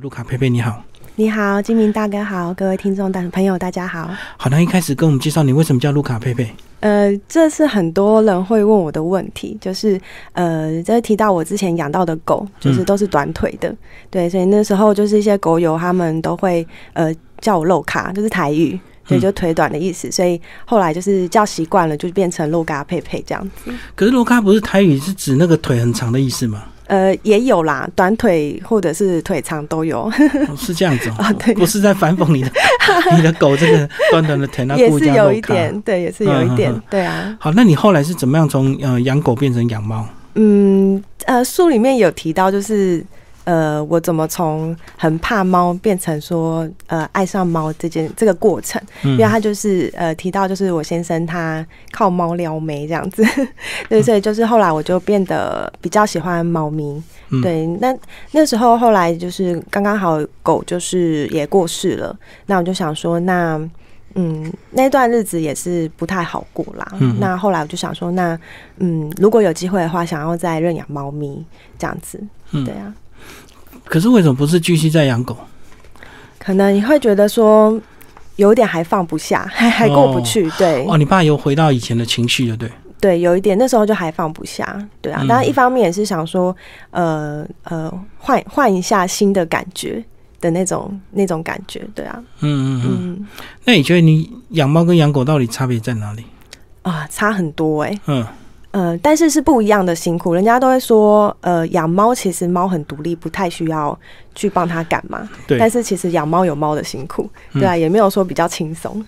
卢卡佩佩，你好，你好，金明大哥好，各位听众大朋友大家好。好，那一开始跟我们介绍你为什么叫卢卡佩佩？呃，这是很多人会问我的问题，就是呃，在提到我之前养到的狗，就是都是短腿的，对，所以那时候就是一些狗友他们都会呃叫我露卡，就是台语，所以就腿短的意思，所以后来就是叫习惯了，就变成露卡佩佩这样子。可是露卡不是台语，是指那个腿很长的意思吗？呃，也有啦，短腿或者是腿长都有，是这样子啊，对，不是在反讽你的，你的狗这个短短的腿，那也是有一点，对，也是有一点，对啊。好，那你后来是怎么样从呃养狗变成养猫？嗯，呃，书里面有提到，就是。呃，我怎么从很怕猫变成说呃爱上猫这件这个过程？因为他就是呃提到就是我先生他靠猫撩妹这样子，对，所以就是后来我就变得比较喜欢猫咪。对，那那时候后来就是刚刚好狗就是也过世了，那我就想说，那嗯那段日子也是不太好过啦。那后来我就想说，那嗯如果有机会的话，想要再认养猫咪这样子，对啊。可是为什么不是继续在养狗？可能你会觉得说有点还放不下，还 还过不去。对哦，你爸又回到以前的情绪了，对？对，有一点那时候就还放不下，对啊。当然一方面也是想说，呃呃，换换一下新的感觉的那种那种感觉，对啊。嗯嗯嗯。那你觉得你养猫跟养狗到底差别在哪里？啊，差很多哎。嗯。呃，但是是不一样的辛苦。人家都会说，呃，养猫其实猫很独立，不太需要去帮它赶嘛。对。但是其实养猫有猫的辛苦，对啊，也没有说比较轻松。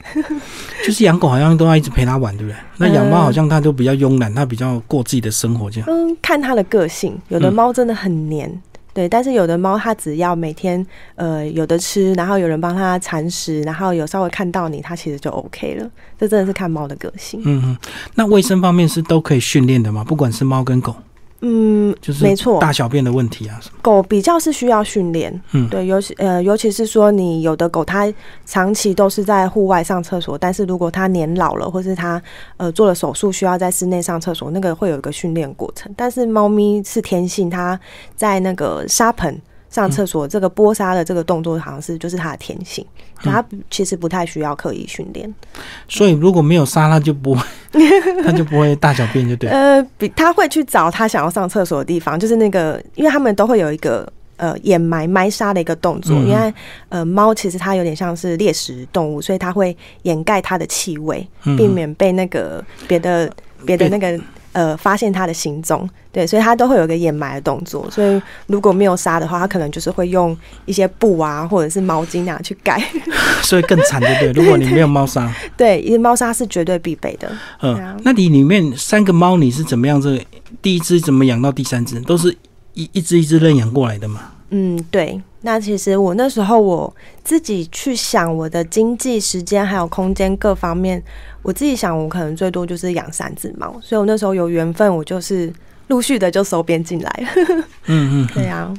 就是养狗好像都要一直陪它玩，对不对？那养猫好像它都比较慵懒，它比较过自己的生活这样。嗯，看它的个性，有的猫真的很黏。对，但是有的猫它只要每天呃有的吃，然后有人帮它铲屎，然后有稍微看到你，它其实就 OK 了。这真的是看猫的个性。嗯嗯，那卫生方面是都可以训练的吗？不管是猫跟狗。嗯，就是没错，大小便的问题啊，狗比较是需要训练。嗯，对，尤其呃，尤其是说你有的狗它长期都是在户外上厕所，但是如果它年老了，或是它呃做了手术需要在室内上厕所，那个会有一个训练过程。但是猫咪是天性，它在那个沙盆。上厕所这个波沙的这个动作，好像是就是它的天性，它其实不太需要刻意训练。所以如果没有沙，它就不会，它就不会大小便，就对。呃，比它会去找它想要上厕所的地方，就是那个，因为他们都会有一个呃掩埋埋沙的一个动作，因为呃猫其实它有点像是猎食动物，所以它会掩盖它的气味，避免被那个别的别的那个。呃，发现它的行踪，对，所以它都会有一个掩埋的动作。所以如果没有杀的话，它可能就是会用一些布啊，或者是毛巾啊去盖。所以更惨，对不对？如果你没有猫砂，对，因为猫砂是绝对必备的。嗯，那你里面三个猫，你是怎么样？这第一只怎么养到第三只？都是一一只一只认养过来的嘛？嗯，对。那其实我那时候我自己去想我的经济时间还有空间各方面，我自己想我可能最多就是养三只猫，所以我那时候有缘分，我就是陆续的就收编进来。嗯嗯，对啊。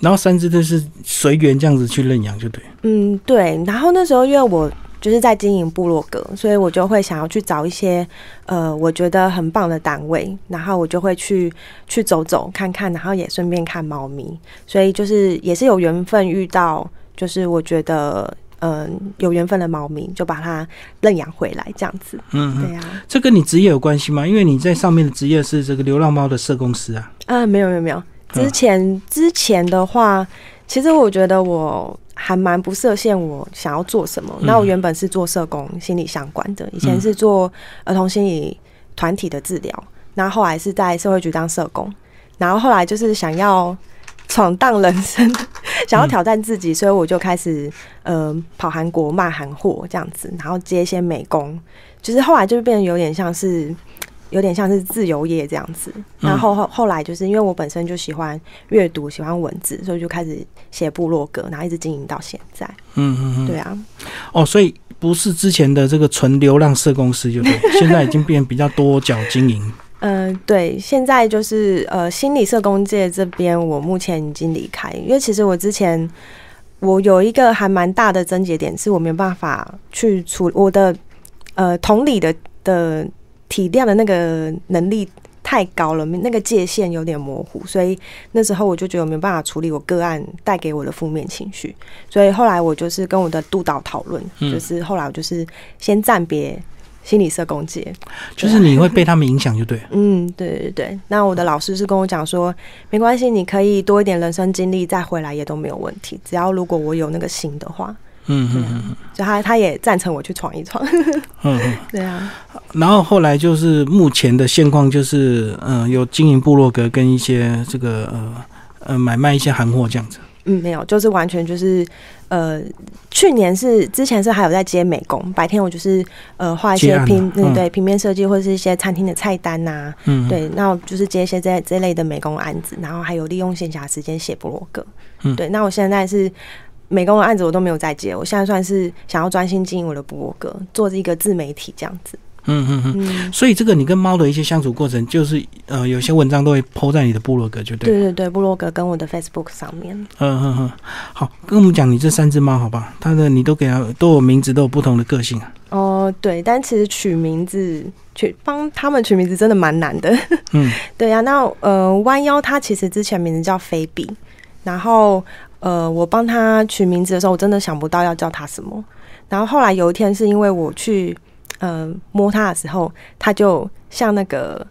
然后三只都是随缘这样子去认养，就对。嗯，对。然后那时候因为我。就是在经营部落格，所以我就会想要去找一些呃，我觉得很棒的单位，然后我就会去去走走看看，然后也顺便看猫咪，所以就是也是有缘分遇到，就是我觉得嗯有缘分的猫咪，就把它认养回来这样子。嗯，对呀。这跟你职业有关系吗？因为你在上面的职业是这个流浪猫的社公司啊。啊，没有没有没有，之前之前的话，其实我觉得我。还蛮不设限，我想要做什么？那我原本是做社工、心理相关的，以前是做儿童心理团体的治疗，那后来是在社会局当社工，然后后来就是想要闯荡人生，想要挑战自己，所以我就开始呃跑韩国卖韩货这样子，然后接一些美工，就是后来就变得有点像是。有点像是自由业这样子，然后后后来就是因为我本身就喜欢阅读，喜欢文字，所以就开始写部落格，然后一直经营到现在。嗯嗯嗯，对啊。哦，所以不是之前的这个纯流浪社公司，就是，现在已经变比较多角经营。嗯，对，现在就是呃心理社工界这边，我目前已经离开，因为其实我之前我有一个还蛮大的症结点，是我没有办法去处我的呃同理的的。体谅的那个能力太高了，那个界限有点模糊，所以那时候我就觉得我没有办法处理我个案带给我的负面情绪，所以后来我就是跟我的督导讨论，就是后来我就是先暂别心理社工界，就是你会被他们影响就对，嗯，对对对。那我的老师是跟我讲说，没关系，你可以多一点人生经历再回来也都没有问题，只要如果我有那个心的话。嗯嗯嗯，就他他也赞成我去闯一闯。嗯嗯，对啊。然后后来就是目前的现况就是，嗯，有经营部落格跟一些这个呃呃买卖一些韩货这样子。嗯，没有，就是完全就是呃，去年是之前是还有在接美工，白天我就是呃画一些平嗯对平面设计或者是一些餐厅的菜单呐，嗯，对，那就是接一些这这类的美工案子，然后还有利用闲暇时间写部落格。嗯，对，那我现在是。美工的案子我都没有再接，我现在算是想要专心经营我的博格，做一个自媒体这样子。嗯嗯嗯。所以这个你跟猫的一些相处过程，就是呃，有些文章都会抛在你的部落格，就对。对对对，部落格跟我的 Facebook 上面。嗯嗯嗯。好，跟我们讲你这三只猫，好吧？它的你都给它都有名字，都有不同的个性啊。哦，对，但其实取名字，取帮他们取名字真的蛮难的。嗯，对呀。那呃，弯腰它其实之前名字叫菲比，然后。呃，我帮他取名字的时候，我真的想不到要叫他什么。然后后来有一天，是因为我去呃摸他的时候，他就像那个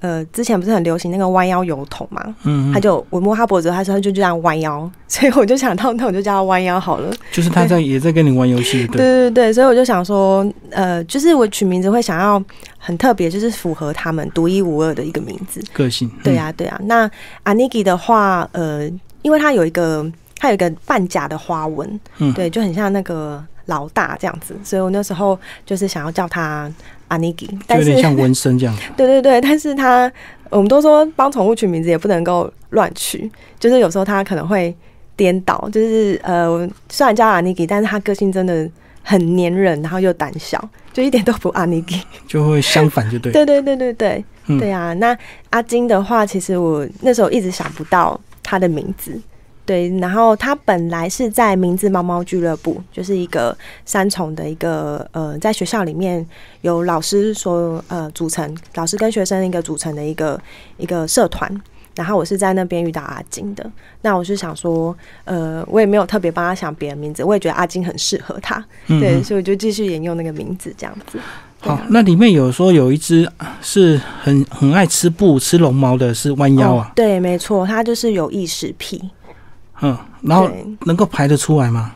呃之前不是很流行那个弯腰油桶嘛，嗯，他就我摸他脖子，他说他就这样弯腰，所以我就想到那我就叫他弯腰好了。就是他在也在跟你玩游戏，对对对对，所以我就想说，呃，就是我取名字会想要很特别，就是符合他们独一无二的一个名字个性。对呀对呀，那阿尼基的话，呃，因为他有一个。它有一个半甲的花纹，嗯，对，就很像那个老大这样子，所以我那时候就是想要叫它阿尼基，有点像纹身这样。对对对，但是它我们都说帮宠物取名字也不能够乱取，就是有时候它可能会颠倒，就是呃，虽然叫阿尼基，但是它个性真的很黏人，然后又胆小，就一点都不阿尼基，就会相反，就对。对对对对对，对啊。那阿金的话，其实我那时候一直想不到他的名字。对，然后他本来是在名字猫猫俱乐部，就是一个三重的一个呃，在学校里面有老师所呃组成，老师跟学生一个组成的一个一个社团。然后我是在那边遇到阿金的，那我是想说，呃，我也没有特别帮他想别的名字，我也觉得阿金很适合他，对，所以我就继续沿用那个名字这样子。好，那里面有说有一只是很很爱吃布、吃龙毛的，是弯腰啊？对，没错，它就是有异食癖。嗯，然后能够排得出来吗？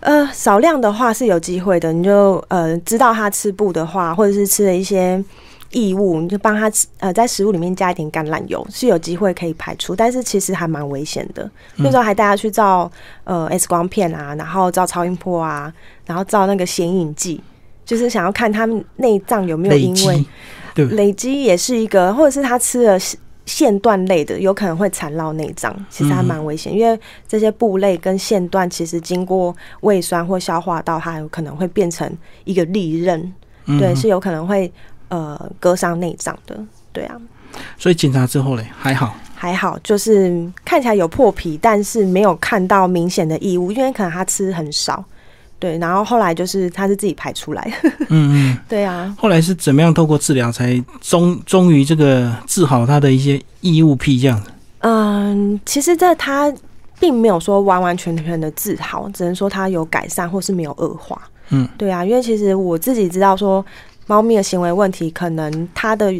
呃，少量的话是有机会的。你就呃知道他吃布的话，或者是吃了一些异物，你就帮他吃呃在食物里面加一点橄榄油，是有机会可以排出。但是其实还蛮危险的。那时候还带他去照呃 X 光片啊，然后照超音波啊，然后照那个显影剂，就是想要看他们内脏有没有因为累积也是一个，或者是他吃了。线段类的有可能会缠绕内脏，其实还蛮危险，因为这些布类跟线段其实经过胃酸或消化道，它有可能会变成一个利刃，对，是有可能会呃割伤内脏的，对啊。所以检查之后嘞，还好，还好，就是看起来有破皮，但是没有看到明显的异物，因为可能他吃很少。对，然后后来就是他是自己排出来，嗯嗯，对啊。后来是怎么样透过治疗才终终于这个治好他的一些异物癖这样子？嗯，其实这他并没有说完完全全的治好，只能说他有改善或是没有恶化。嗯，对啊，因为其实我自己知道说猫咪的行为问题，可能它的。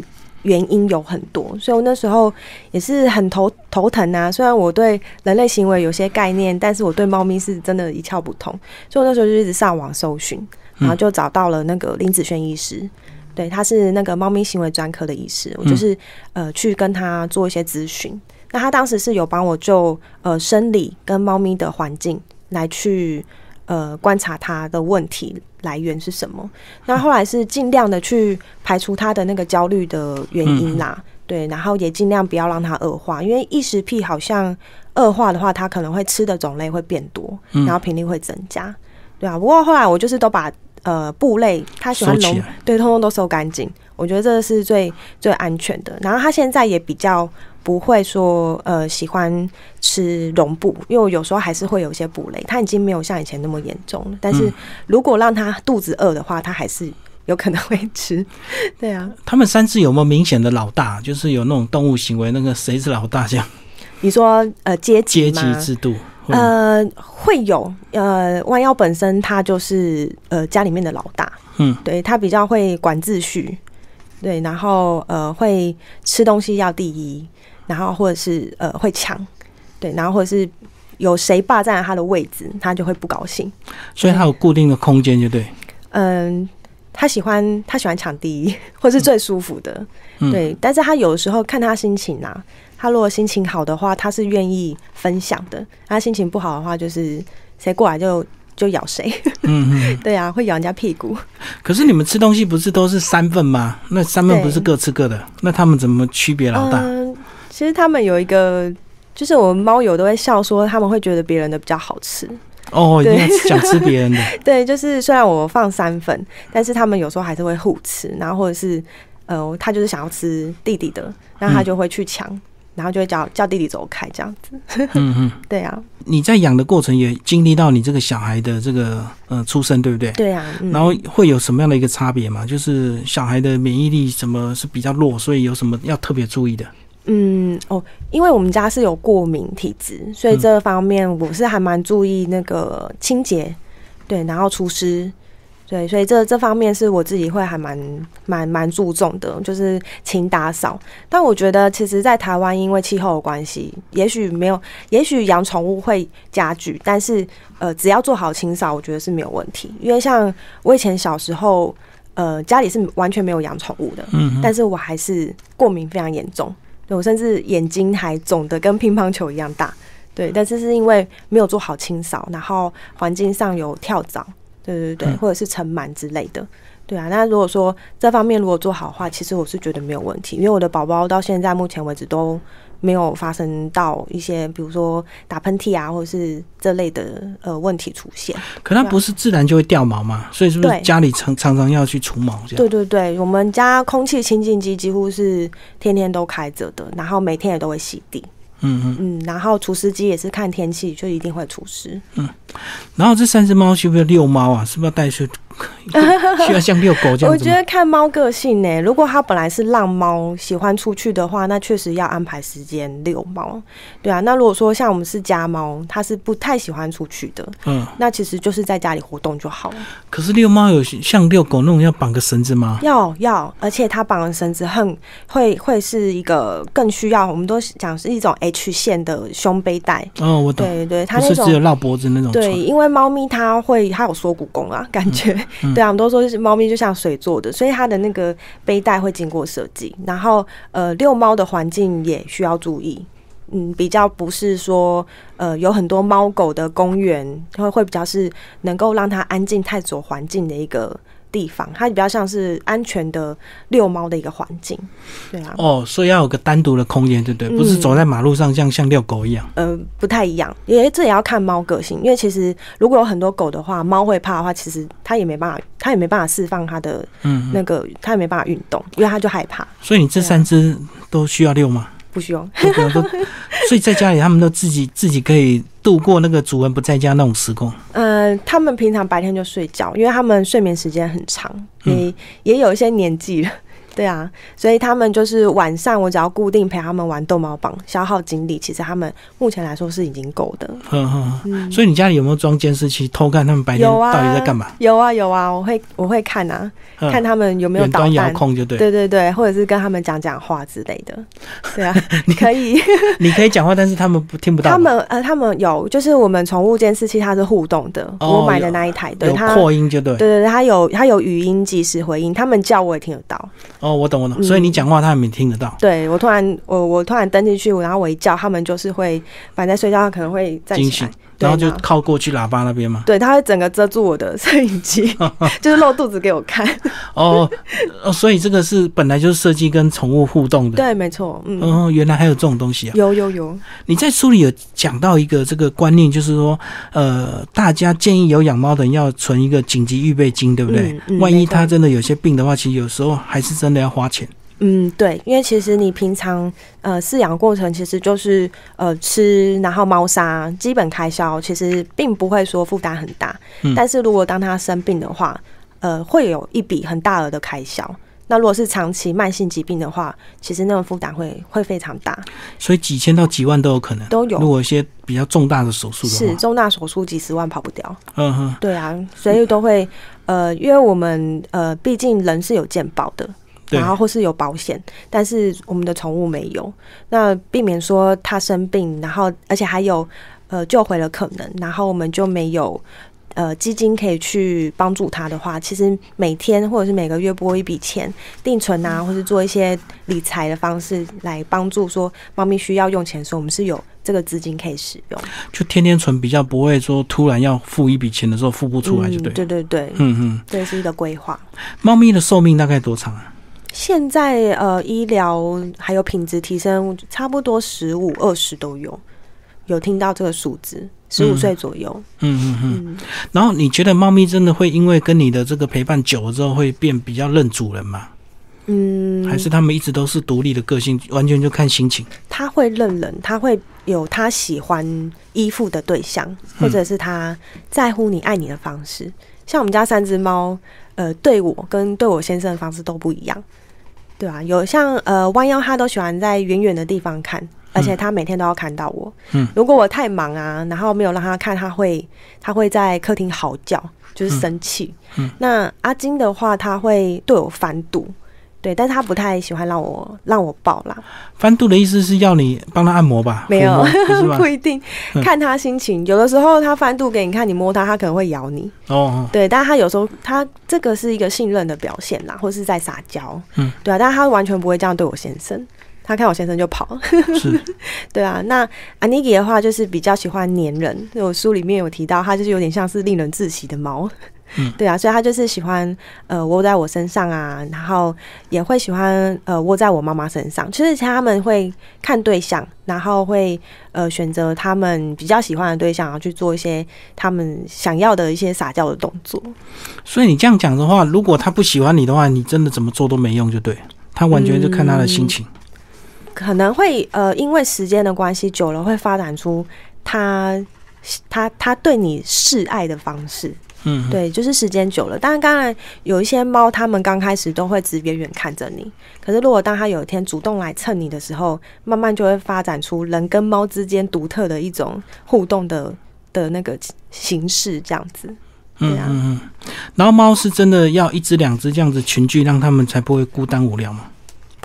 原因有很多，所以我那时候也是很头头疼啊。虽然我对人类行为有些概念，但是我对猫咪是真的一窍不通。所以我那时候就一直上网搜寻，然后就找到了那个林子轩医师，对，他是那个猫咪行为专科的医师。我就是呃去跟他做一些咨询。那他当时是有帮我就呃生理跟猫咪的环境来去呃观察他的问题。来源是什么？那后来是尽量的去排除他的那个焦虑的原因啦，对，然后也尽量不要让他恶化，因为异食癖好像恶化的话，他可能会吃的种类会变多，然后频率会增加，对啊。不过后来我就是都把呃布类他喜欢龙，对，通通都收干净，我觉得这是最最安全的。然后他现在也比较。不会说呃喜欢吃绒布，因为有时候还是会有一些补雷，他已经没有像以前那么严重了。但是如果让他肚子饿的话，他还是有可能会吃。对啊，他们三只有没有明显的老大？就是有那种动物行为，那个谁是老大这样？你说呃阶级阶级？制度，呃，会有呃，弯腰本身他就是呃家里面的老大，嗯，对他比较会管秩序，对，然后呃会吃东西要第一，然后或者是呃会抢，对，然后或者是有谁霸占了他的位置，他就会不高兴。所以他有固定的空间，就对。嗯，他喜欢他喜欢抢第一，或是最舒服的，嗯对。但是他有的时候看他心情啊，他如果心情好的话，他是愿意分享的；他心情不好的话，就是谁过来就就咬谁。嗯嗯。对啊，会咬人家屁股。可是你们吃东西不是都是三份吗？那三份不是各吃各的？那他们怎么区别老大？嗯，其实他们有一个，就是我们猫友都会笑说，他们会觉得别人的比较好吃。哦，一对定要想吃别人的。对，就是虽然我放三份，但是他们有时候还是会互吃，然后或者是呃，他就是想要吃弟弟的，那他就会去抢，然后就会叫叫弟弟走开这样子。嗯嗯。对啊，你在养的过程也经历到你这个小孩的这个呃出生，对不对？对啊，嗯、然后会有什么样的一个差别吗？就是小孩的免疫力什么是比较弱，所以有什么要特别注意的？嗯哦，因为我们家是有过敏体质，所以这方面我是还蛮注意那个清洁，对，然后除湿，对，所以这这方面是我自己会还蛮蛮蛮注重的，就是勤打扫。但我觉得其实，在台湾因为气候的关系，也许没有，也许养宠物会加剧，但是呃，只要做好清扫，我觉得是没有问题。因为像我以前小时候，呃，家里是完全没有养宠物的，嗯但是我还是过敏非常严重。对我甚至眼睛还肿的跟乒乓球一样大，对，但是是因为没有做好清扫，然后环境上有跳蚤，对对对，嗯或者是尘螨之类的，对啊。那如果说这方面如果做好的话，其实我是觉得没有问题，因为我的宝宝到现在目前为止都没有发生到一些比如说打喷嚏啊，或者是这类的呃问题出现。可它不是自然就会掉毛嘛，所以是不是家里常常常要去除毛这样？对对对，我们家空气清净机几乎是天天都开着的，然后每天也都会洗地。嗯嗯。嗯，然后除湿机也是看天气，就一定会除湿。嗯然后这三只猫是不需要遛猫啊？是不是要带去？需要像遛狗这样？我觉得看猫个性呢、如果它本来是浪猫，喜欢出去的话，那确实要安排时间遛猫。对啊，那如果说像我们是家猫，它是不太喜欢出去的，嗯。那其实就是在家里活动就好了。可是遛猫有像遛狗那种要绑个绳子吗？要要，而且它绑的绳子很会会是一个更需要，我们都讲是一种 H 线的胸背带。哦，我懂，对对，它不那种是只有绕脖子那种。对，，因为猫咪它会它有缩骨功啊，感觉、嗯对啊，我们都说是猫咪就像水做的，所以它的那个背带会经过设计，然后呃遛猫的环境也需要注意。嗯，比较不是说，呃，有很多猫狗的公园，会会比较是能够让它安静探索环境的一个地方，它比较像是安全的遛猫的一个环境，对啊。哦，所以要有个单独的空间，对不对？嗯不是走在马路上像像遛狗一样。呃，不太一样，也这也要看猫个性，因为其实如果有很多狗的话，猫会怕的话，其实它也没办法，它也没办法释放它的嗯，那个，它也没办法运动，因为它就害怕，所以你这三只都需要遛吗？不需要。所以在家里他们都自己自己可以度过那个主人不在家那种时光。呃，他们平常白天就睡觉，因为他们睡眠时间很长，嗯也也有一些年纪了。对啊，所以他们就是晚上，我只要固定陪他们玩逗猫棒，消耗精力，其实他们目前来说是已经够的。呵呵呵嗯，所以你家里有没有装监视器偷看他们白天有啊，到底在干嘛？有啊有啊，我会我会看啊，嗯看他们有没有端遥蛋。控就对。对对对，或者是跟他们讲讲话之类的，对啊，你可以。你可以讲话，但是他们不听不到。他们呃，他们有，就是我们宠物监视器它是互动的，哦我买的那一台，对有它，扩音就对。对对对，它有它有语音即时回应，他们叫我也听得到。哦，我懂我懂。嗯所以你讲话他们没听得到。对我突然我我突然登进去，然后我一叫，他们就是会反正在睡觉，可能会站起来，对然后就靠过去喇叭那边嘛。对，他会整个遮住我的 摄影机，就是露肚子给我看。哦哦，所以这个是本来就是设计跟宠物互动的。对，没错，嗯，哦，原来还有这种东西啊！有有有，你在书里有讲到一个这个观念，就是说，呃，大家建议有养猫的人要存一个紧急预备金，对不对？嗯嗯万一没错他真的有些病的话，其实有时候还是真的要花钱。嗯，对，因为其实你平常呃饲养过程其实就是呃吃，然后猫砂基本开销，其实并不会说负担很大。嗯但是如果当它生病的话，呃会有一笔很大额的开销。那如果是长期慢性疾病的话，其实那种负担会会非常大，所以几千到几万都有可能。都有如果一些比较重大的手术的话，是重大手术几十万跑不掉。嗯哼，对啊，所以都会呃，因为我们呃，毕竟人是有健保的，对然后或是有保险，但是我们的宠物没有，那避免说它生病，然后而且还有呃救回了可能，然后我们就没有。呃，基金可以去帮助它的话，其实每天或者是每个月拨一笔钱定存啊，或是做一些理财的方式来帮助说猫咪需要用钱的时候，我们是有这个资金可以使用。就天天存比较不会说突然要付一笔钱的时候付不出来就对。嗯、对对对，嗯嗯，这是一个规划。猫咪的寿命大概多长啊？现在呃，医疗还有品质提升，差不多十五二十都有，有听到这个数字，十五岁左右。嗯嗯嗯。嗯，然后你觉得猫咪真的会因为跟你的这个陪伴久了之后，会变比较认主人吗？嗯，还是他们一直都是独立的个性，完全就看心情？他会认人，他会有他喜欢依附的对象，或者是他在乎你、爱你的方式。像我们家三只猫，呃，对我跟对我先生的方式都不一样，对啊，有像呃弯腰，他都喜欢在远远的地方看，而且他每天都要看到我。嗯，如果我太忙啊，然后没有让他看，他会他会在客厅嚎叫，就是生气。嗯，那阿金的话，他会对我翻肚。对，但是他不太喜欢让我让我抱啦，翻肚的意思是要你帮他按摩吧？没有 不不？一定嗯看他心情。有的时候他翻肚给你看，你摸他，他可能会咬你。哦哦，对，但是他有时候他这个是一个信任的表现啦，或是在撒娇。嗯，对啊，但是他完全不会这样对我先生。他看我先生就跑，是 对啊。那安妮吉的话就是比较喜欢粘人，我书里面有提到，他就是有点像是令人窒息的猫。嗯对啊，所以他就是喜欢呃窝在我身上啊，然后也会喜欢呃窝在我妈妈身上。其实他们会看对象，然后会呃选择他们比较喜欢的对象，然后去做一些他们想要的一些撒娇的动作。所以你这样讲的话，如果他不喜欢你的话，你真的怎么做都没用，就对。他完全就看他的心情。可能会呃因为时间的关系久了，会发展出他他他对你示爱的方式。嗯，对，就是时间久了。当然，当然有一些猫，它们刚开始都会只远远看着你。可是，如果当它有一天主动来蹭你的时候，慢慢就会发展出人跟猫之间独特的一种互动的的那个形式，这样子。嗯对啊嗯嗯。然后猫是真的要一只两只这样子群聚，让它们才不会孤单无聊嘛？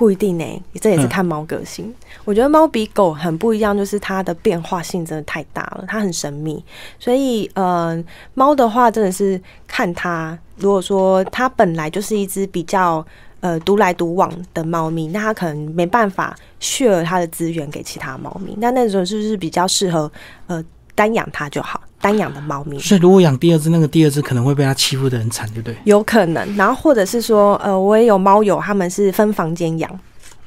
不一定呢、这也是嗯看猫个性。我觉得猫比狗很不一样，就是它的变化性真的太大了，它很神秘。所以，呃，猫的话真的是看它，如果说它本来就是一只比较呃独来独往的猫咪，那它可能没办法 share 它的资源给其他猫咪。那那种是不是比较适合呃单养它就好，单养的猫咪？所以如果养第二只，那个第二只可能会被它欺负的很惨，对不对？有可能，然后或者是说，呃，我也有猫友，他们是分房间养，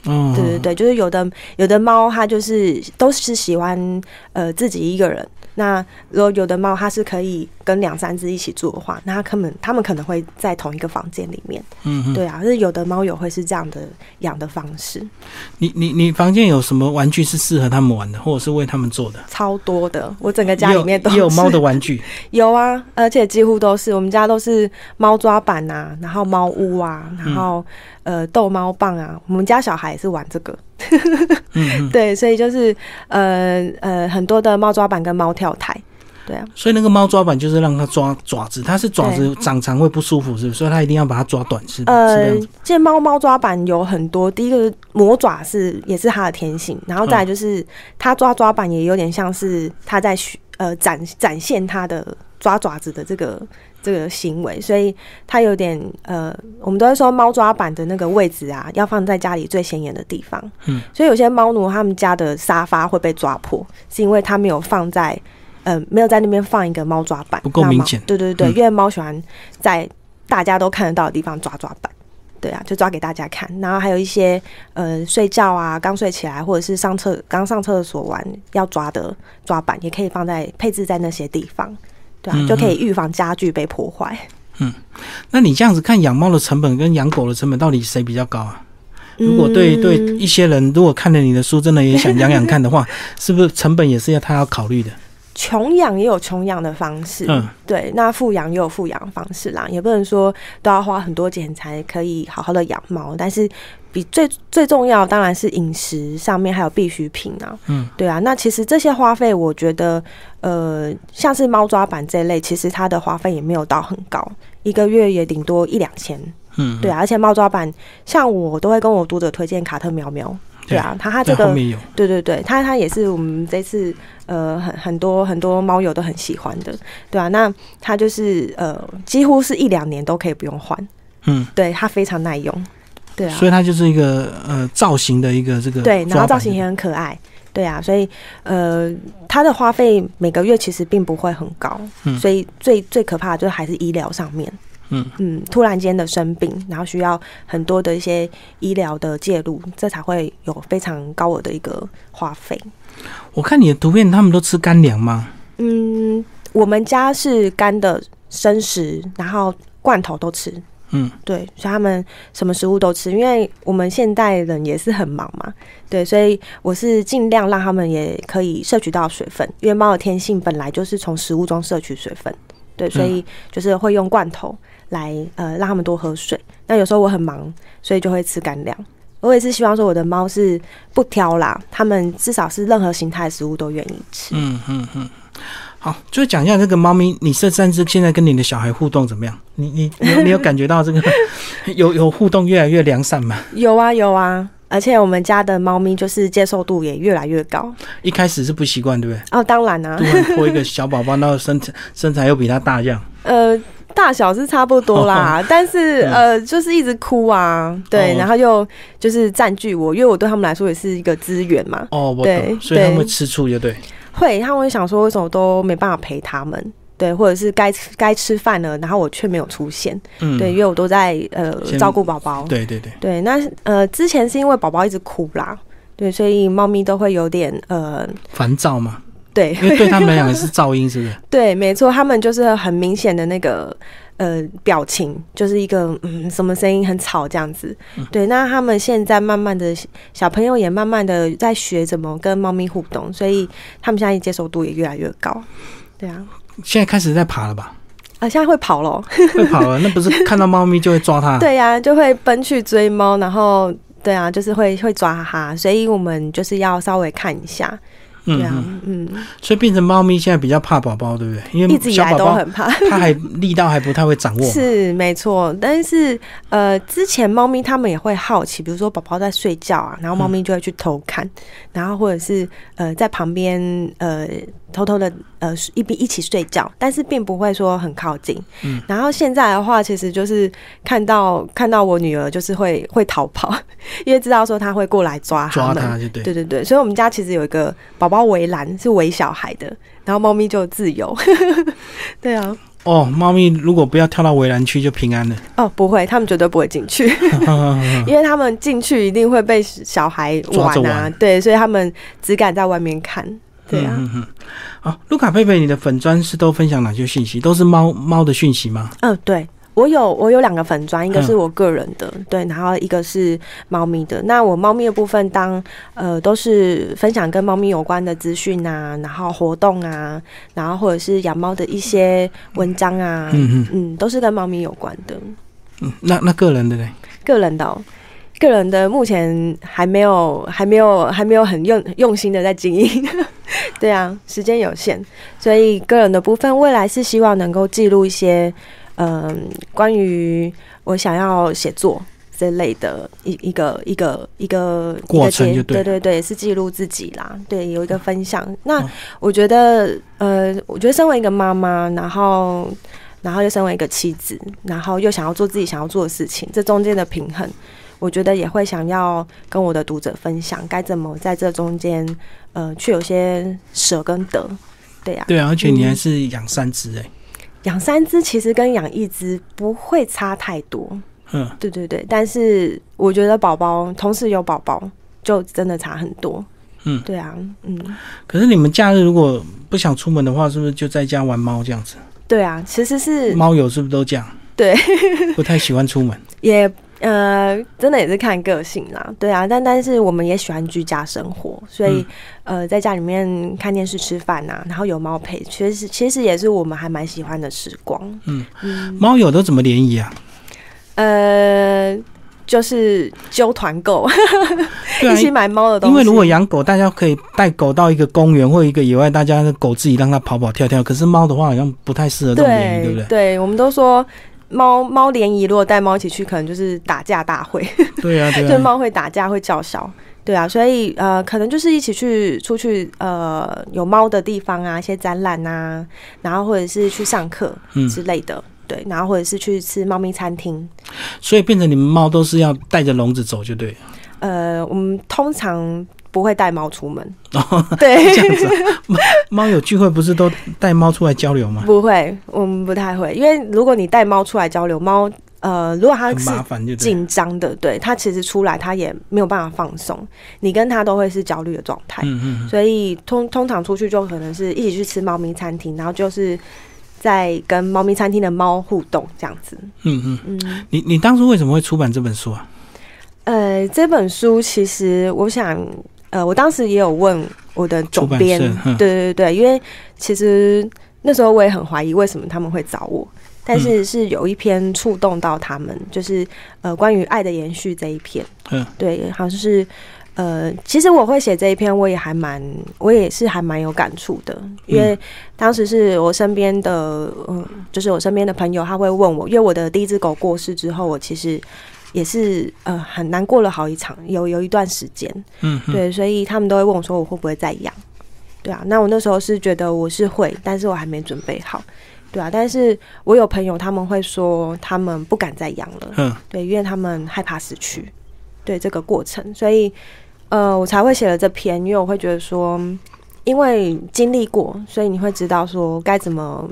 嗯，对对对，就是有的有的猫它就是都是喜欢呃自己一个人。那如果有的猫它是可以跟两三只一起住的话，那它根本它们可能会在同一个房间里面。嗯嗯。对啊，就是有的猫友会是这样的养的方式，你你你房间有什么玩具是适合他们玩的，或者是为他们做的？超多的。我整个家里面都有猫的玩具。有啊，而且几乎都是我们家都是猫抓板啊，然后猫屋啊，然后、呃逗猫棒啊。我们家小孩也是玩这个，嗯嗯。对，所以就是呃呃很多的猫抓板跟猫跳台，对啊，所以那个猫抓板就是让它抓爪子，它是爪子长长会不舒服，是不是？所以它一定要把它抓短，是呃这猫猫抓板有很多，第一个魔爪是也是它的天性，然后再来就是它抓抓板也有点像是它在学呃展展现它的抓爪子的这个这个行为，所以它有点呃，我们都会说猫抓板的那个位置啊，要放在家里最显眼的地方。嗯，所以有些猫奴他们家的沙发会被抓破，是因为它没有放在呃没有在那边放一个猫抓板，不够明显。对对对，嗯。因为猫喜欢在大家都看得到的地方抓抓板。对啊，就抓给大家看，然后还有一些呃睡觉啊，刚睡起来或者是上厕刚上厕所完要抓的抓板，也可以放在配置在那些地方，对啊，嗯就可以预防家具被破坏。嗯那你这样子看养猫的成本跟养狗的成本到底谁比较高啊？如果对对一些人如果看了你的书，真的也想养养看的话，是不是成本也是要他要考虑的？穷养也有穷养的方式，嗯，对，那富养也有富养方式啦，也不能说都要花很多钱才可以好好的养猫，但是比最最重要当然是饮食上面还有必需品啊，嗯，对啊，那其实这些花费我觉得，呃，像是猫抓板这一类，其实它的花费也没有到很高，一个月也顶多一两千，嗯，对啊，而且猫抓板像我都会跟我读者推荐卡特喵喵。对。啊，它它这个对对对，它它也是我们这次呃很很多很多猫友都很喜欢的，对啊，那它就是呃几乎是一两年都可以不用换，嗯，对，它非常耐用，对啊。所，以它就是一个呃造型的一个这个对，然后造型也很可爱，对啊，所以呃它的花费每个月其实并不会很高，嗯所以最最可怕的就是还是医疗上面。嗯嗯，突然间的生病，然后需要很多的一些医疗的介入，这才会有非常高额的一个花费。我看你的图片，他们都吃干粮吗？嗯，我们家是干的生食，然后罐头都吃。嗯，对，所以他们什么食物都吃，因为我们现代人也是很忙嘛，对，所以我是尽量让他们也可以摄取到水分，因为猫的天性本来就是从食物中摄取水分，对，所以就是会用罐头来呃让他们多喝水。那有时候我很忙，所以就会吃干粮。我也是希望说我的猫是不挑啦，它们至少是任何形态的食物都愿意吃。嗯嗯嗯。好，就讲一下这个猫咪，你这三只现在跟你的小孩互动怎么样？你你你有你有感觉到这个 有有互动越来越良善吗？有啊有啊，而且我们家的猫咪就是接受度也越来越高。一开始是不习惯，对不对？哦，当然啊突，然拖一个小宝宝，然后身材身材又比他大，这样。呃，大小是差不多啦，但是嗯呃，就是一直哭啊，对，哦然后又就是占据我，因为我对他们来说也是一个资源嘛。哦，我对懂，所以他们会吃醋，就对。会，他们会想说为什么都没办法陪他们。对，或者是该吃该吃饭了，然后我却没有出现。嗯，对，因为我都在呃照顾宝宝。对对对，对，那呃之前是因为宝宝一直哭啦，对，所以猫咪都会有点呃，烦躁嘛，对，因为对他们来讲也是 噪音，是不是？对，没错，他们就是很明显的那个呃表情，就是一个嗯什么声音很吵这样子。对，那他们现在慢慢的小朋友也慢慢的在学怎么跟猫咪互动，所以他们现在接受度也越来越高。对啊，现在开始在爬了吧？啊，现在会跑咯。会跑了，那不是看到猫咪就会抓它？，对呀、就会奔去追猫，然后对啊，就是会会抓它，所以我们就是要稍微看一下。嗯嗯，，嗯，所以变成猫咪现在比较怕宝宝，对不对？因为一直以来都很怕。它还力道还不太会掌握。是没错，但是呃，之前猫咪它们也会好奇，比如说宝宝在睡觉啊，然后猫咪就会去偷看，然后或者是呃在旁边呃偷偷的呃一边一起睡觉，但是并不会说很靠近。嗯，然后现在的话，其实就是看到看到我女儿就是会会逃跑，因为知道说她会过来抓。抓她就对。对对对，所以我们家其实有一个宝宝围栏是围小孩的，然后猫咪就自由。对啊，哦，猫咪如果不要跳到围栏区就平安了。哦，不会，他们绝对不会进去，因为他们进去一定会被小孩玩啊，玩对，所以他们只敢在外面看。对啊，嗯嗯嗯。好，卢卡佩佩，你的粉砖是都分享哪些讯息？都是猫猫的讯息吗？嗯，对。我有我有两个粉砖，一个嗯是我个人的，对，然后一个是猫咪的。那我猫咪的部分当呃都是分享跟猫咪有关的资讯啊，然后活动啊，然后或者是养猫的一些文章啊，嗯嗯嗯，都是跟猫咪有关的。嗯。那那个人的呢？个人的、哦，个人的目前还没有，还没有，还没有很用用心的在经营。对啊，时间有限，所以个人的部分，未来是希望能够记录一些，嗯、关于我想要写作这类的一一个一个一个过程对对对对，是记录自己啦，对，有一个分享。那哦我觉得，呃，我觉得身为一个妈妈，然后。然后又身为一个妻子，然后又想要做自己想要做的事情，这中间的平衡，我觉得也会想要跟我的读者分享，该怎么在这中间，呃，去有些舍跟得，对呀、对啊，而且你还是养三只哎。养三只其实跟养一只不会差太多，嗯，对对对，但是我觉得宝宝同时有宝宝就真的差很多，嗯对啊，嗯，可是你们假日如果不想出门的话，是不是就在家玩猫这样子？对啊，其实是猫友是不是都这样？对，不太喜欢出门。也呃，真的也是看个性啦，对啊，但但是我们也喜欢居家生活，所以、呃，在家里面看电视、吃饭呐、然后有猫陪，其实其实也是我们还蛮喜欢的时光。嗯猫友都怎么联谊啊？呃，就是揪团购，啊一，起买猫的东西。因为如果养狗，大家可以带狗到一个公园或一个野外，大家的狗自己让它跑跑跳跳。可是猫的话，好像不太适合这种联谊，对不对？对，我们都说猫猫联谊，如果带猫一起去，可能就是打架大会，对啊，对就是啊。猫会打架会叫嚣。对啊，所以呃，可能就是一起去出去呃有猫的地方啊，一些展览啊，然后或者是去上课嗯之类的，对，然后或者是去吃猫咪餐厅。所以变成你们猫都是要带着笼子走，就对了。呃，我们通常不会带猫出门，哦，对，这样子啊、猫猫有聚会不是都带猫出来交流吗？不会，我们不太会，因为如果你带猫出来交流，猫呃，如果它很是。紧张的，对它其实出来它也没有办法放松，你跟它都会是焦虑的状态，嗯嗯所以通通常出去就可能是一起去吃猫咪餐厅，然后就是在跟猫咪餐厅的猫互动这样子。嗯嗯嗯。嗯，你你当初为什么会出版这本书啊？呃，这本书其实我想，呃，我当时也有问我的总编对对对，因为其实那时候我也很怀疑为什么他们会找我。但是是有一篇触动到他们，就是呃关于爱的延续这一篇，嗯，对，好像是呃，其实我会写这一篇，我也还蛮，我也是还蛮有感触的，因为当时是我身边的，嗯，就是我身边的朋友，他会问我，因为我的第一只狗过世之后，我其实也是呃很难过了好一场，有有一段时间，嗯嗯。对，所以他们都会问我说我会不会再养，对啊，那我那时候是觉得我是会，但是我还没准备好。对啊，但是我有朋友他们会说他们不敢再养了，嗯对，因为他们害怕死去，对这个过程，所以呃，我才会写了这篇，因为我会觉得说，因为经历过，所以你会知道说该怎么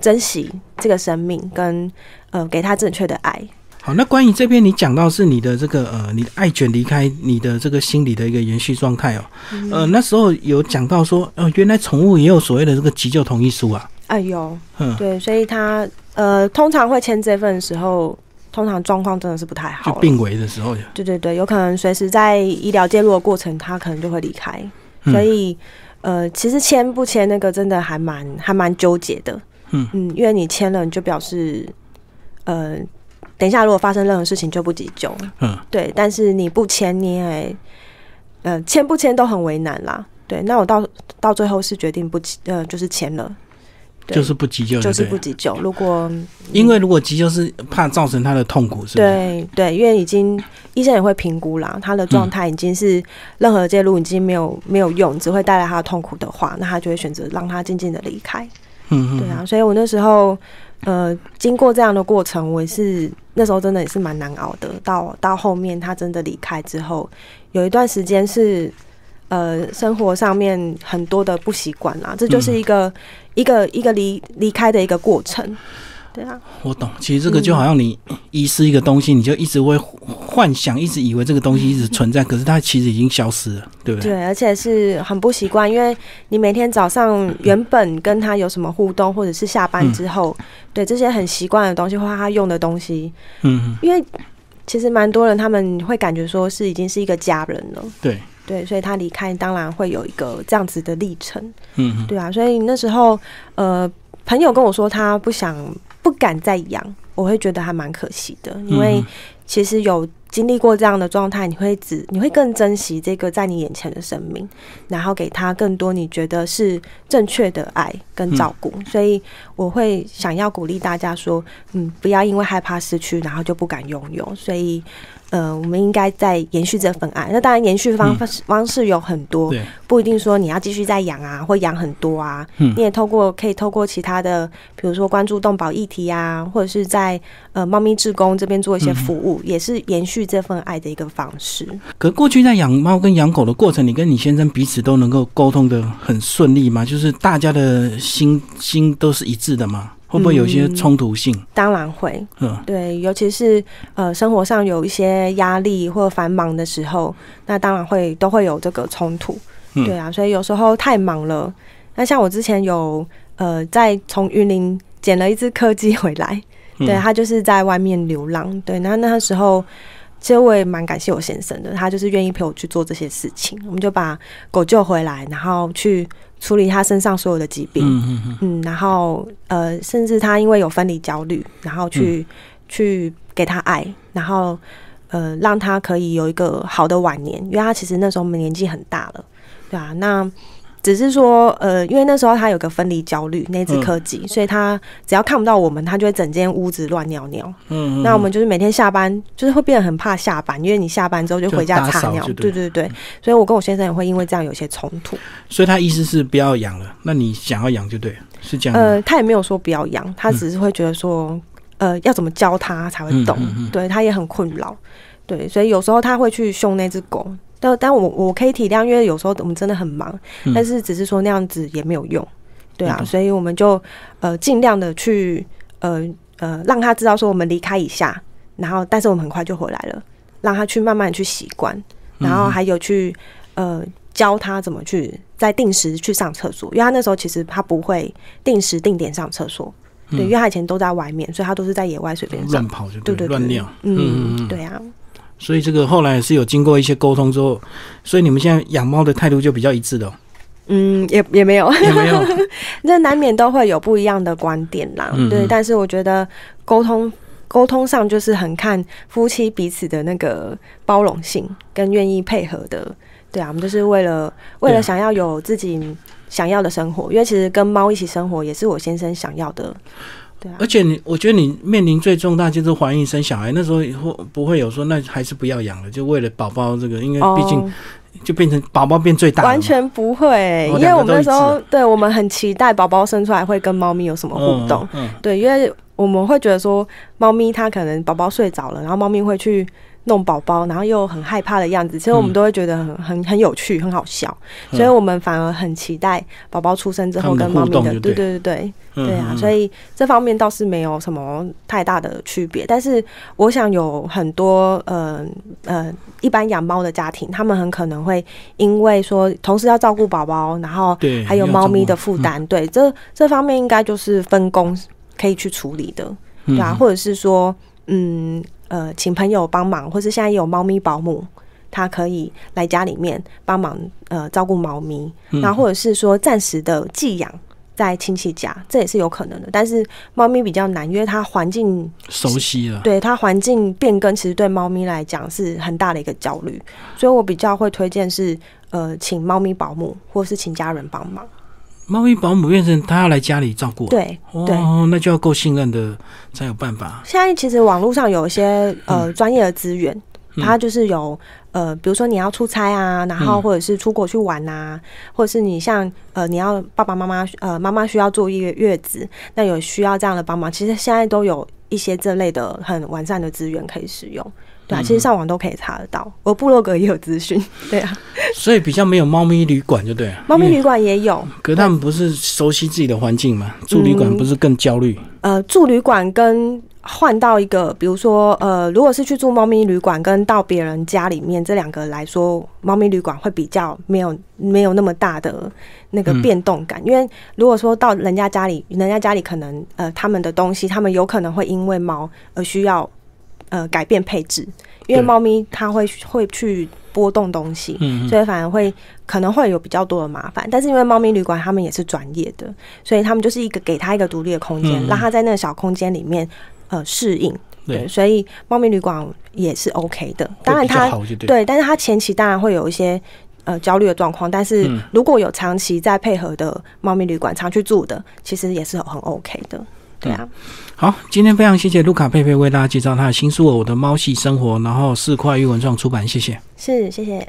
珍惜这个生命，跟呃给他正确的爱。好，那关于这边你讲到是你的这个呃，你的爱犬离开你的这个心理的一个延续状态哦，呃，那时候有讲到说，呃，原来宠物也有所谓的这个急救同意书啊，哎呦，嗯，对，所以他呃通常会签这份的时候，通常状况真的是不太好。就病危的时候，对对对，有可能随时在医疗介入的过程，他可能就会离开，嗯。所以呃，其实签不签那个真的还蛮还蛮纠结的，嗯。嗯，因为你签了，你就表示呃，等一下如果发生任何事情就不急救，嗯，对，但是你不签你也呃签不签都很为难啦，对，那我到到最后是决定不呃就是签了，对。就是不急救，就是不急救，如果因为如果急救是怕造成他的痛苦，是不是？对对，因为已经医生也会评估啦，他的状态已经是任何介入已经没有没有用，只会带来他的痛苦的话，那他就会选择让他静静的离开。嗯嗯，对啊，所以我那时候呃经过这样的过程，我也是那时候真的也是蛮难熬的。到到后面他真的离开之后，有一段时间是。呃，生活上面很多的不习惯啦，这就是一个、一个一个离离开的一个过程，对啊，我懂。其实这个就好像你遗失一个东西，你就一直会幻想，一直以为这个东西一直存在，可是它其实已经消失了，对不对？对，而且是很不习惯，因为你每天早上原本跟他有什么互动，或者是下班之后，对这些很习惯的东西或他用的东西，嗯嗯，因为其实蛮多人他们会感觉说是已经是一个家人了，对，对，所以他离开当然会有一个这样子的历程，嗯嗯，对啊，所以那时候呃，朋友跟我说他不想不敢再养，我会觉得还蛮可惜的，因为嗯其实有经历过这样的状态，你会只你会更珍惜这个在你眼前的生命，然后给他更多你觉得是正确的爱跟照顾。所以我会想要鼓励大家说，嗯，不要因为害怕失去，然后就不敢拥有。所以。呃，我们应该在延续这份爱。那当然，延续方嗯方式有很多，对，不一定说你要继续再养啊，或养很多啊。嗯你也透过可以透过其他的，比如说关注动保议题啊，或者是在呃猫咪志工这边做一些服务，也是延续这份爱的一个方式。可过去在养猫跟养狗的过程，你跟你先生彼此都能够沟通的很顺利吗？就是大家的心心都是一致的吗？会不会有一些冲突性？当然会，嗯对，尤其是呃生活上有一些压力或繁忙的时候，那当然会都会有这个冲突。嗯对啊，所以有时候太忙了。那像我之前有呃在从云林捡了一只柯基回来，对它就是在外面流浪。对，那那时候其实我也蛮感谢我先生的，他就是愿意陪我去做这些事情。我们就把狗救回来，然后去处理他身上所有的疾病。嗯嗯嗯。嗯，然后呃，甚至他因为有分离焦虑，然后去去给他爱，然后呃，让他可以有一个好的晚年，因为他其实那时候年纪很大了，对啊，那。只是说，呃，因为那时候他有个分离焦虑，那只柯基，所以他只要看不到我们，他就会整间屋子乱尿尿。嗯，那我们就是每天下班，就是会变得很怕下班，因为你下班之后就回家擦尿。对对对，所以我跟我先生也会因为这样有些冲突。所以他意思是不要养了，那你想要养就对，是这样。呃，他也没有说不要养，他只是会觉得说，呃，要怎么教他才会懂。对他也很困扰，对，所以有时候他会去凶那只狗。但但我我可以体谅，因为有时候我们真的很忙，但是只是说那样子也没有用，对啊，所以我们就呃尽量的去呃呃让他知道说我们离开一下，然后但是我们很快就回来了，让他去慢慢去习惯，然后还有去呃教他怎么去在定时去上厕所，因为他那时候其实他不会定时定点上厕所，对，因为他以前都在外面，所以他都是在野外随便乱跑就对对乱尿，嗯，对啊。所以这个后来是有经过一些沟通之后，所以你们现在养猫的态度就比较一致的。嗯，也也没有，也没有，那难免都会有不一样的观点啦。对，但是我觉得沟通沟通上就是很看夫妻彼此的那个包容性跟愿意配合的。对啊，我们就是为了为了想要有自己想要的生活，因为其实跟猫一起生活也是我先生想要的。对，而且你，我觉得你面临最重大就是怀孕生小孩，那时候以后不会有说，那还是不要养了，就为了宝宝这个，因为毕竟就变成宝宝变最大，完全不会，因为我们那时候对我们很期待宝宝生出来会跟猫咪有什么互动，对，因为我们会觉得说，猫咪它可能宝宝睡着了，然后猫咪会去。弄宝宝，然后又很害怕的样子，其实我们都会觉得很很很有趣，很好笑，所以我们反而很期待宝宝出生之后跟猫咪的，对对对对对啊，所以这方面倒是没有什么太大的区别。但是我想有很多呃呃一般养猫的家庭，他们很可能会因为说同时要照顾宝宝，然后还有猫咪的负担，对这这方面应该就是分工可以去处理的，对啊，或者是说嗯。呃，请朋友帮忙，或是现在有猫咪保姆，他可以来家里面帮忙呃照顾猫咪，然后或者是说暂时的寄养在亲戚家，这也是有可能的。但是猫咪比较难，因为它环境熟悉了，对它环境变更，其实对猫咪来讲是很大的一个焦虑，所以我比较会推荐是呃，请猫咪保姆，或是请家人帮忙。猫咪保姆变成他要来家里照顾，对，哦，那就要够信任的才有办法。现在其实网络上有一些呃专业的资源，它就是有呃，比如说你要出差啊，然后或者是出国去玩啊，或者是你像呃你要爸爸妈妈呃妈妈需要坐一个月子，那有需要这样的帮忙，其实现在都有一些这类的很完善的资源可以使用。对啊，其实上网都可以查得到，我部落格也有资讯。对啊，所以比较没有猫咪旅馆就对了。猫咪旅馆也有，可是他们不是熟悉自己的环境嘛？住旅馆不是更焦虑？呃，住旅馆跟换到一个，比如说呃，如果是去住猫咪旅馆，跟到别人家里面这两个来说，猫咪旅馆会比较没有没有那么大的那个变动感。因为如果说到人家家里，人家家里可能呃他们的东西，他们有可能会因为猫而需要。呃，改变配置，因为猫咪它会会去波动东西，所以反而会可能会有比较多的麻烦。但是因为猫咪旅馆他们也是专业的，所以他们就是一个给他一个独立的空间，让他在那个小空间里面呃适应。对，所以猫咪旅馆也是 OK 的。当然它对，但是它前期当然会有一些呃焦虑的状况。但是如果有长期在配合的猫咪旅馆常去住的，其实也是很 OK 的。对啊。好，今天非常谢谢卢卡佩佩为大家介绍他的新书《我的猫系生活》，然后四块玉文创出版，谢谢。是，谢谢。